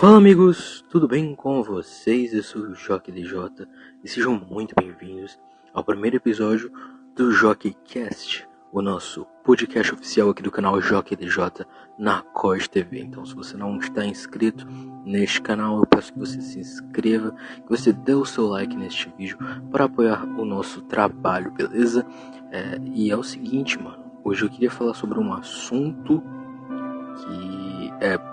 Fala amigos, tudo bem com vocês? Eu sou o Jockey DJ e sejam muito bem-vindos ao primeiro episódio do Jockeycast, o nosso podcast oficial aqui do canal Jockey DJ na COS TV. Então, se você não está inscrito neste canal, eu peço que você se inscreva, que você dê o seu like neste vídeo para apoiar o nosso trabalho, beleza? É, e é o seguinte, mano, hoje eu queria falar sobre um assunto que é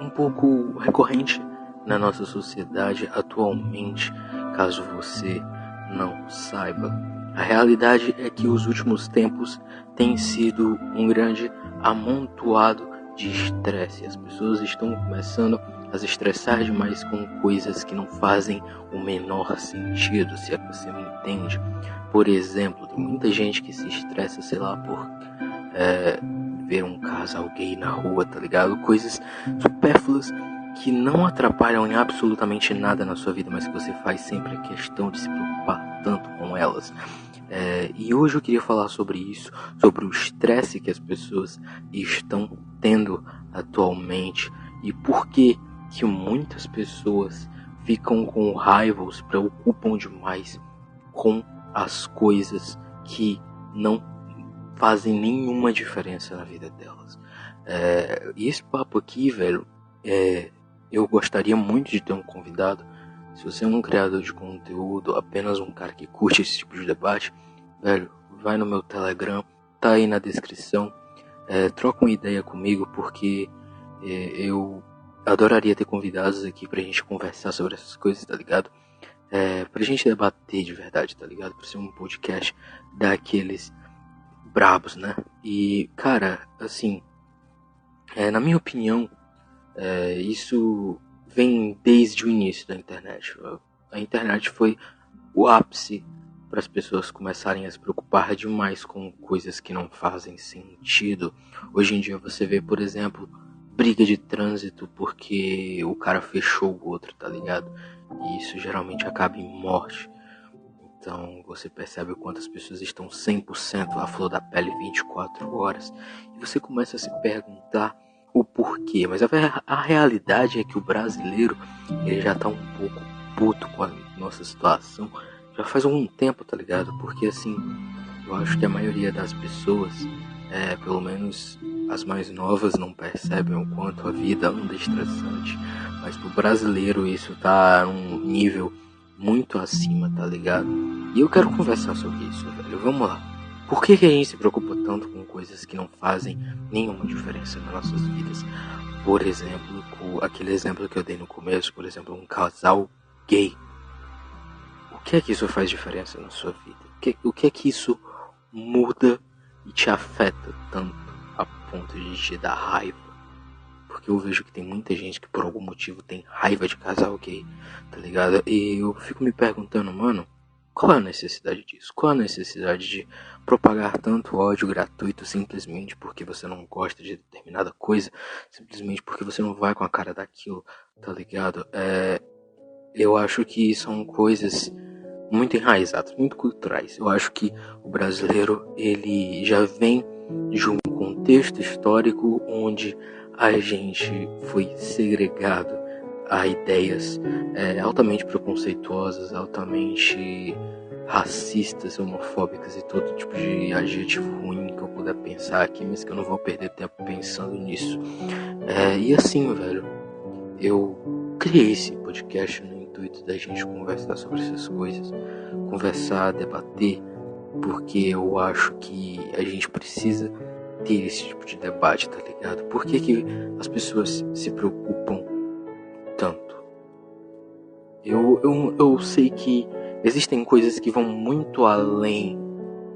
um pouco recorrente na nossa sociedade atualmente, caso você não saiba. A realidade é que os últimos tempos têm sido um grande amontoado de estresse. As pessoas estão começando a se estressar demais com coisas que não fazem o menor sentido, se é que você me entende. Por exemplo, tem muita gente que se estressa, sei lá, por é, ver um casal gay na rua, tá ligado? Coisas supérfluas que não atrapalham em absolutamente nada na sua vida, mas que você faz sempre a questão de se preocupar tanto com elas. É, e hoje eu queria falar sobre isso, sobre o estresse que as pessoas estão tendo atualmente e por que que muitas pessoas ficam com raiva se preocupam demais com as coisas que não fazem nenhuma diferença na vida delas. É, e esse papo aqui, velho, é, eu gostaria muito de ter um convidado. Se você é um criador de conteúdo, apenas um cara que curte esse tipo de debate, velho, vai no meu Telegram, tá aí na descrição. É, troca uma ideia comigo, porque é, eu adoraria ter convidados aqui pra gente conversar sobre essas coisas, tá ligado? É, pra gente debater de verdade, tá ligado? Pra ser um podcast daqueles brabos, né? E, cara, assim, é, na minha opinião, é, isso vem desde o início da internet. A internet foi o ápice para as pessoas começarem a se preocupar demais com coisas que não fazem sentido. Hoje em dia você vê, por exemplo, briga de trânsito porque o cara fechou o outro, tá ligado? E isso geralmente acaba em morte. Então você percebe o quanto as pessoas estão 100% à flor da pele 24 horas. E você começa a se perguntar o porquê. Mas a, a realidade é que o brasileiro ele já tá um pouco puto com a nossa situação. Já faz algum tempo, tá ligado? Porque assim, eu acho que a maioria das pessoas, é, pelo menos as mais novas, não percebem o quanto a vida anda estressante. Mas pro brasileiro isso tá num nível muito acima, tá ligado? E eu quero conversar sobre isso, velho. Vamos lá. Por que, que a gente se preocupa tanto com coisas que não fazem nenhuma diferença nas nossas vidas? Por exemplo, aquele exemplo que eu dei no começo, por exemplo, um casal gay. O que é que isso faz diferença na sua vida? O que, o que é que isso muda e te afeta tanto a ponto de te dar raiva? Porque eu vejo que tem muita gente que por algum motivo tem raiva de casal gay, tá ligado? E eu fico me perguntando, mano, qual é a necessidade disso? Qual é a necessidade de propagar tanto ódio gratuito simplesmente porque você não gosta de determinada coisa, simplesmente porque você não vai com a cara daquilo, tá ligado? É, eu acho que são coisas muito enraizadas, muito culturais. Eu acho que o brasileiro ele já vem de um contexto histórico onde a gente foi segregado a ideias é, altamente preconceituosas, altamente racistas, homofóbicas e todo tipo de adjetivo ruim que eu puder pensar aqui, mas que eu não vou perder tempo pensando nisso. É, e assim, velho, eu criei esse podcast no intuito da gente conversar sobre essas coisas, conversar, debater, porque eu acho que a gente precisa ter esse tipo de debate, tá ligado? Por que, que as pessoas se preocupam tanto? Eu, eu, eu sei que existem coisas que vão muito além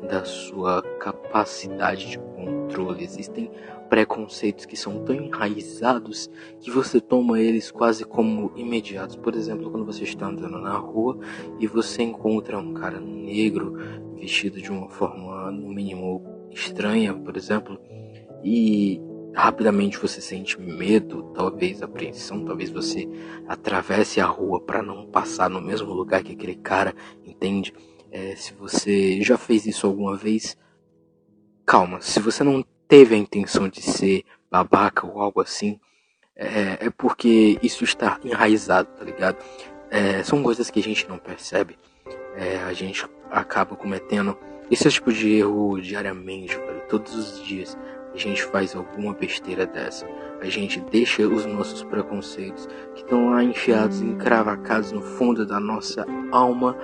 da sua capacidade de controle. Existem preconceitos que são tão enraizados que você toma eles quase como imediatos. Por exemplo, quando você está andando na rua e você encontra um cara negro vestido de uma forma, no mínimo, estranha, por exemplo, e rapidamente você sente medo, talvez apreensão, talvez você atravesse a rua para não passar no mesmo lugar que aquele cara, entende? É, se você já fez isso alguma vez, calma. Se você não teve a intenção de ser babaca ou algo assim, é, é porque isso está enraizado, tá ligado? É, são coisas que a gente não percebe. É, a gente acaba cometendo esse tipo de erro diariamente, velho, todos os dias. A gente faz alguma besteira dessa. A gente deixa os nossos preconceitos que estão lá enfiados, encravacados no fundo da nossa alma,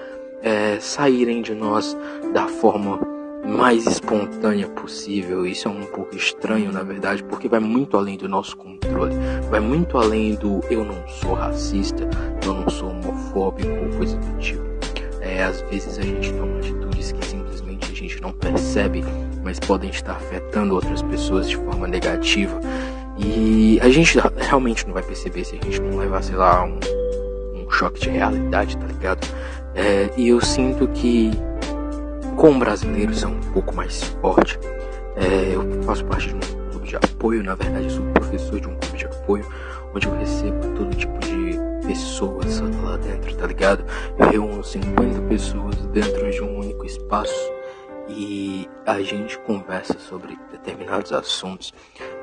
é, saírem de nós da forma mais espontânea possível. Isso é um pouco estranho, na verdade, porque vai muito além do nosso controle. Vai muito além do eu não sou racista, eu não sou homofóbico coisa do tipo. É, às vezes a gente toma atitudes não percebe, mas podem estar afetando outras pessoas de forma negativa. E a gente realmente não vai perceber se a gente não levar, sei lá, um, um choque de realidade, tá ligado? É, e eu sinto que com brasileiros é um pouco mais forte. É, eu faço parte de um clube de apoio, na verdade, sou professor de um clube de apoio, onde eu recebo todo tipo de pessoas lá dentro, tá ligado? Eu reúno 50 pessoas dentro de um único espaço e a gente conversa sobre determinados assuntos.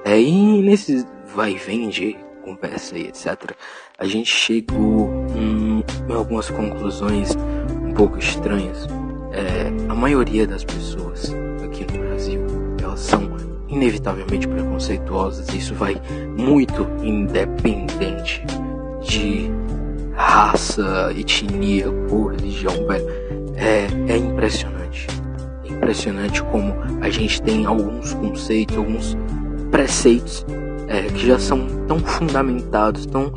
É, e nesse vai e vem de conversa e etc., a gente chegou em, algumas conclusões um pouco estranhas é, a maioria das pessoas aqui no Brasil, elas são inevitavelmente preconceituosas. Isso vai muito independente de raça, etnia, cor, religião. É, é impressionante. Impressionante como a gente tem alguns conceitos, alguns preceitos é, que já são tão fundamentados, tão,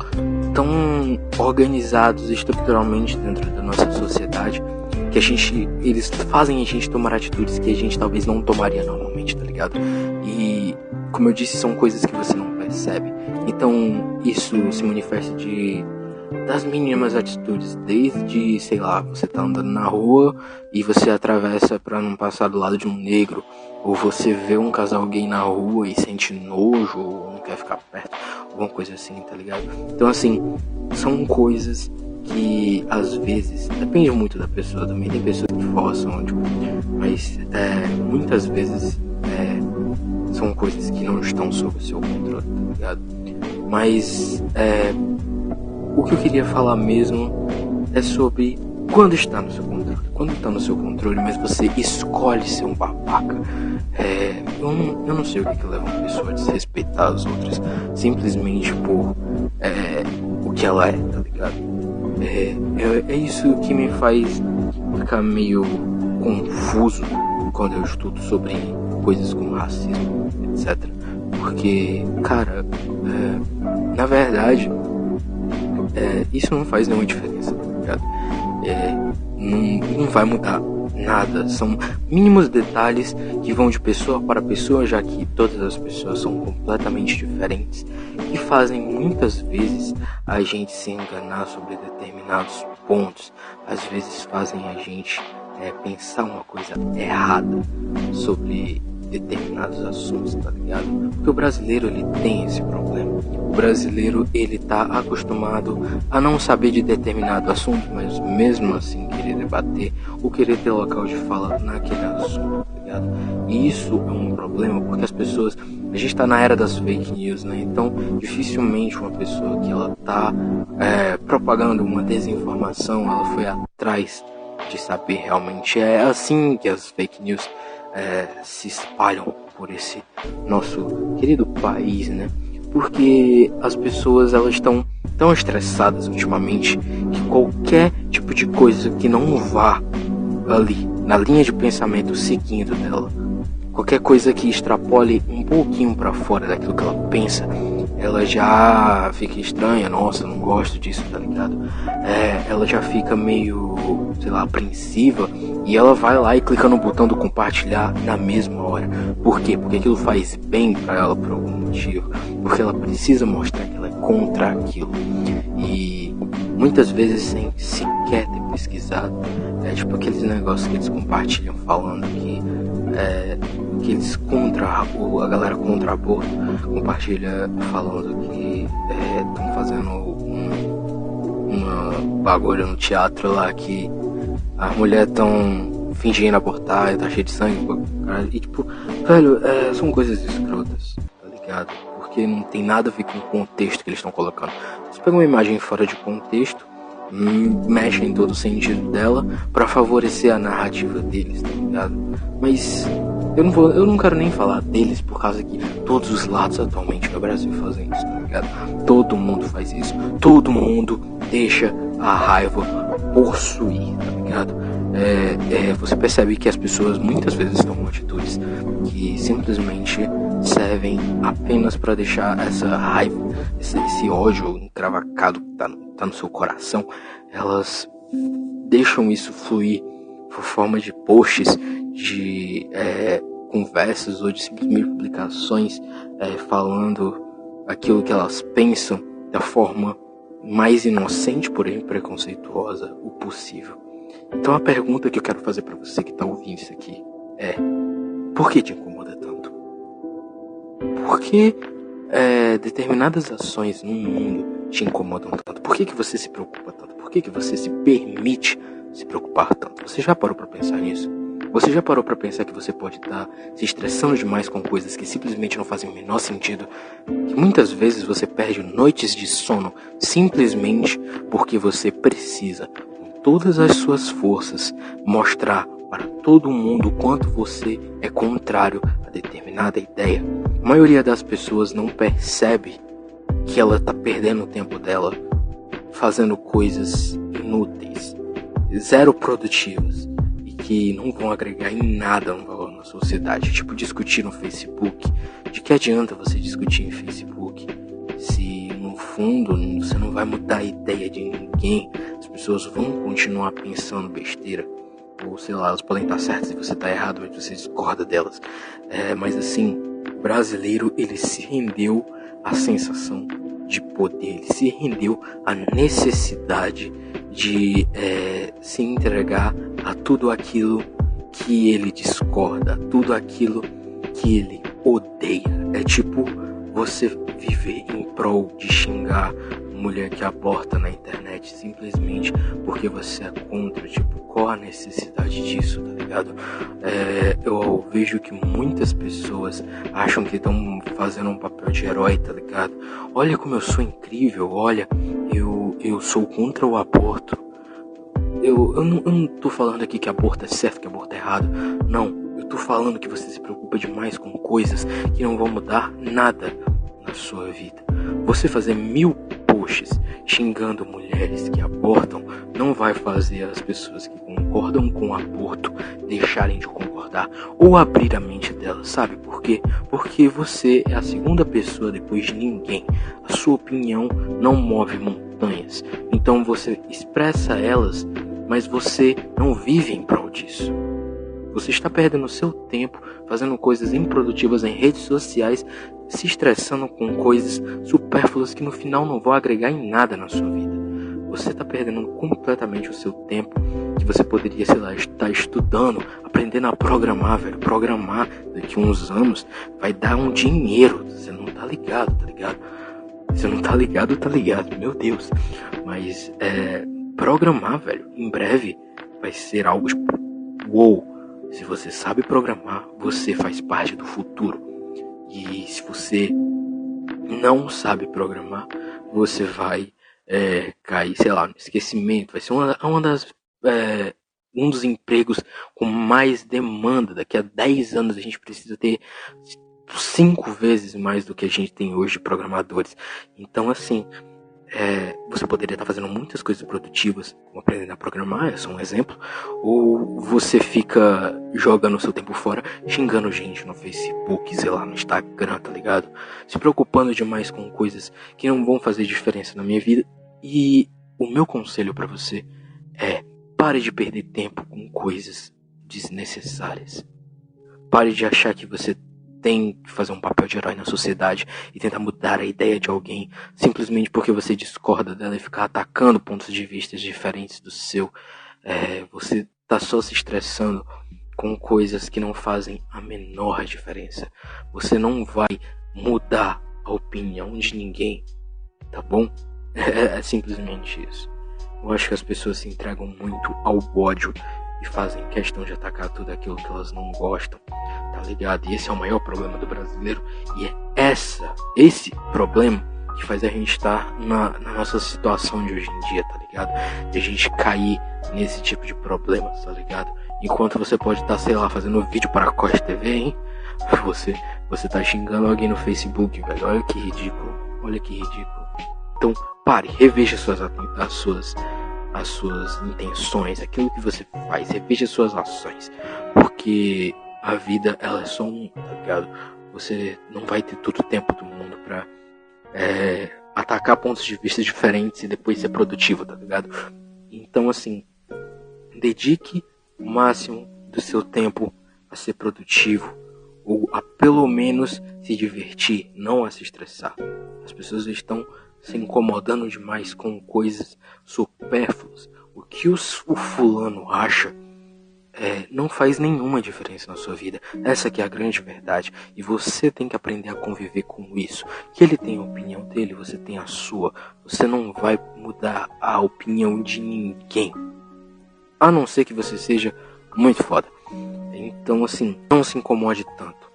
tão organizados estruturalmente dentro da nossa sociedade que a gente. Eles fazem a gente tomar atitudes que a gente talvez não tomaria normalmente, tá ligado? E, como eu disse, são coisas que você não percebe. Então, isso se manifesta de das mínimas atitudes, desde, sei lá, você tá andando na rua e você atravessa para não passar do lado de um negro, ou você vê um casal gay na rua e sente nojo ou não quer ficar perto, alguma coisa assim, tá ligado? Então assim, são coisas que às vezes, depende muito da pessoa também, tem pessoas que forçam, tipo, mas é, muitas vezes é, são coisas que não estão sob o seu controle, tá ligado? Mas é, o que eu queria falar mesmo é sobre quando está no seu controle. Quando está no seu controle, mas você escolhe ser um babaca. É, eu, não, eu não sei o que, que leva uma pessoa a desrespeitar as outras simplesmente por é, o que ela é, tá ligado? É, é, é isso que me faz ficar meio confuso quando eu estudo sobre coisas como racismo, etc. Porque, cara, é, na verdade, é, isso não faz nenhuma diferença, tá ligado? É, não, não vai mudar nada. São mínimos detalhes que vão de pessoa para pessoa, já que todas as pessoas são completamente diferentes e fazem muitas vezes a gente se enganar sobre determinados pontos. Às vezes fazem a gente é, pensar uma coisa errada sobre determinados assuntos, tá ligado? Porque o brasileiro ele tem esse problema. Brasileiro ele tá acostumado a não saber de determinado assunto, mas mesmo assim querer debater ou querer ter local de fala naquele assunto, tá ligado? E isso é um problema porque as pessoas, a gente tá na era das fake news, né? Então dificilmente uma pessoa que ela tá é, propagando uma desinformação, ela foi atrás de saber realmente. É assim que as fake news é, se espalham por esse nosso querido país, né? Porque as pessoas elas estão tão estressadas ultimamente que qualquer tipo de coisa que não vá ali na linha de pensamento seguindo dela, qualquer coisa que extrapole um pouquinho para fora daquilo que ela pensa, ela já fica estranha, nossa, não gosto disso, tá ligado? É, ela já fica meio, sei lá, apreensiva e ela vai lá e clica no botão do compartilhar na mesma hora. Por quê? Porque aquilo faz bem para ela por algum Porque ela precisa mostrar que ela é contra aquilo. E muitas vezes sem sequer ter pesquisado. É tipo aqueles negócios que eles compartilham falando que é, que eles contra a galera contra aborto compartilha falando que estão é, fazendo um, uma bagulho no teatro lá que as mulheres estão fingindo abortar e tá cheio de sangue. E tipo, velho, é, são coisas escrotas, porque não tem nada a ver com o contexto que eles estão colocando. Eles pegam uma imagem fora de contexto, hum, mexem todo o sentido dela para favorecer a narrativa deles, tá ligado? Mas eu não, vou, eu não quero nem falar deles por causa que todos os lados atualmente no Brasil fazem isso, tá ligado? Todo mundo faz isso. Todo mundo deixa a raiva possuir, tá ligado? É, é, você percebe que as pessoas muitas vezes tomam atitudes que simplesmente servem apenas para deixar essa raiva, esse, esse, ódio encravacado que tá, tá no seu coração, elas deixam isso fluir por forma de posts, de é, conversas ou de simplesmente publicações é, falando aquilo que elas pensam da forma mais inocente, porém preconceituosa o possível. Então a pergunta que eu quero fazer para você que está ouvindo isso aqui é: por que te incomoda tanto? Por que é, determinadas ações no mundo te incomodam tanto? Por que, que você se preocupa tanto? Por que, que você se permite se preocupar tanto? Você já parou para pensar nisso? Você já parou para pensar que você pode estar tá se estressando demais com coisas que simplesmente não fazem o menor sentido? Que muitas vezes você perde noites de sono simplesmente porque você precisa, com todas as suas forças, mostrar para todo mundo o quanto você é contrário a determinada ideia. A maioria das pessoas não percebe que ela está perdendo o tempo dela fazendo coisas inúteis, zero produtivas que não vão agregar em nada um valor na sociedade. Tipo, discutir no Facebook. De que adianta você discutir em Facebook se no fundo você não vai mudar a ideia de ninguém? As pessoas vão continuar pensando besteira. Ou sei lá, elas podem estar certas e você está errado, mas você discorda delas. É, mas assim, brasileiro ele se rendeu à sensação de poder, ele se rendeu à necessidade de é, se entregar a tudo aquilo que ele discorda, tudo aquilo que ele odeia. É tipo você viver em prol de xingar mulher que aborta na internet simplesmente porque você é contra. Tipo, qual a necessidade disso, tá ligado? É, eu vejo que muitas pessoas acham que estão fazendo um papel de herói, tá ligado? Olha como eu sou incrível, olha, eu, eu sou contra o aborto. Eu, eu, não, eu não tô falando aqui que aborto é certo, que aborto é errado. Não, eu tô falando que você se preocupa demais com coisas que não vão mudar nada na sua vida. Você fazer mil xingando mulheres que abortam não vai fazer as pessoas que concordam com o aborto deixarem de concordar ou abrir a mente delas, sabe por quê? Porque você é a segunda pessoa depois de ninguém. A sua opinião não move montanhas. Então você expressa elas, mas você não vive em prol disso. Você está perdendo seu tempo fazendo coisas improdutivas em redes sociais, se estressando com coisas supérfluas que no final não vão agregar em nada na sua vida. Você está perdendo completamente o seu tempo que você poderia, sei lá, estar estudando, aprendendo a programar, velho. Programar daqui a uns anos vai dar um dinheiro. Você não tá ligado, tá ligado? Você não tá ligado, tá ligado, meu Deus. Mas é, programar, velho, em breve vai ser algo tipo, uou se você sabe programar, você faz parte do futuro. E se você não sabe programar, você vai é, cair, sei lá, no esquecimento. Vai ser uma, uma das, é, um dos empregos com mais demanda. Daqui a 10 anos a gente precisa ter cinco vezes mais do que a gente tem hoje de programadores. Então, assim, é, você poderia estar fazendo muitas coisas produtivas, como aprendendo a programar, é só um exemplo, ou você fica jogando o seu tempo fora, xingando gente no Facebook, sei lá, no Instagram, tá ligado? Se preocupando demais com coisas que não vão fazer diferença na minha vida. E o meu conselho para você é: pare de perder tempo com coisas desnecessárias. Pare de achar que você tem que fazer um papel de herói na sociedade e tentar mudar a ideia de alguém simplesmente porque você discorda dela e ficar atacando pontos de vista diferentes do seu. É, você tá só se estressando com coisas que não fazem a menor diferença. Você não vai mudar a opinião de ninguém, tá bom? É, é simplesmente isso. Eu acho que as pessoas se entregam muito ao ódio e fazem questão de atacar tudo aquilo que elas não gostam, tá ligado? E esse é o maior problema do brasileiro e é essa, esse problema que faz a gente estar na, na, nossa situação de hoje em dia, tá ligado? De a gente cair nesse tipo de problema, tá ligado? Enquanto você pode estar, sei lá, fazendo vídeo para a Costa TV, hein? Você, você tá xingando alguém no Facebook, velho. Olha que ridículo. Olha que ridículo. Então, pare, reveja suas, as suas, as suas intenções, aquilo que você faz, reveja suas ações. Porque a vida, ela é só um, tá ligado? Você não vai ter todo o tempo do mundo pra é, atacar pontos de vista diferentes e depois ser produtivo, tá ligado? Então, assim, dedique o máximo do seu tempo a ser produtivo ou a pelo menos se divertir, não a se estressar. As pessoas estão se incomodando demais com coisas supérfluas. O que os, o fulano acha é, não faz nenhuma diferença na sua vida. Essa que é a grande verdade. E você tem que aprender a conviver com isso. Que ele tem a opinião dele, você tem a sua. Você não vai mudar a opinião de ninguém. A não ser que você seja muito foda. Então, assim, não se incomode tanto.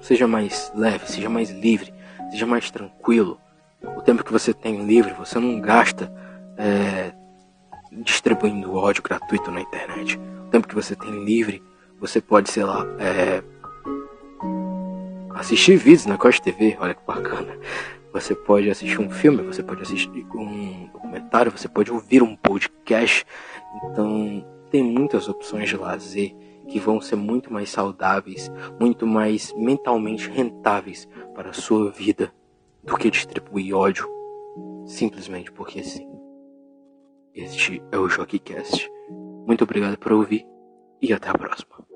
Seja mais leve, seja mais livre, seja mais tranquilo. O tempo que você tem livre, você não gasta é, distribuindo ódio gratuito na internet tempo que você tem livre, você pode, sei lá, é, assistir vídeos na Costa TV, olha que bacana. Você pode assistir um filme, você pode assistir um documentário, você pode ouvir um podcast. Então, tem muitas opções de lazer que vão ser muito mais saudáveis, muito mais mentalmente rentáveis para a sua vida do que distribuir ódio simplesmente porque sim. Este é o JockeyCast. Muito obrigado por ouvir e até a próxima.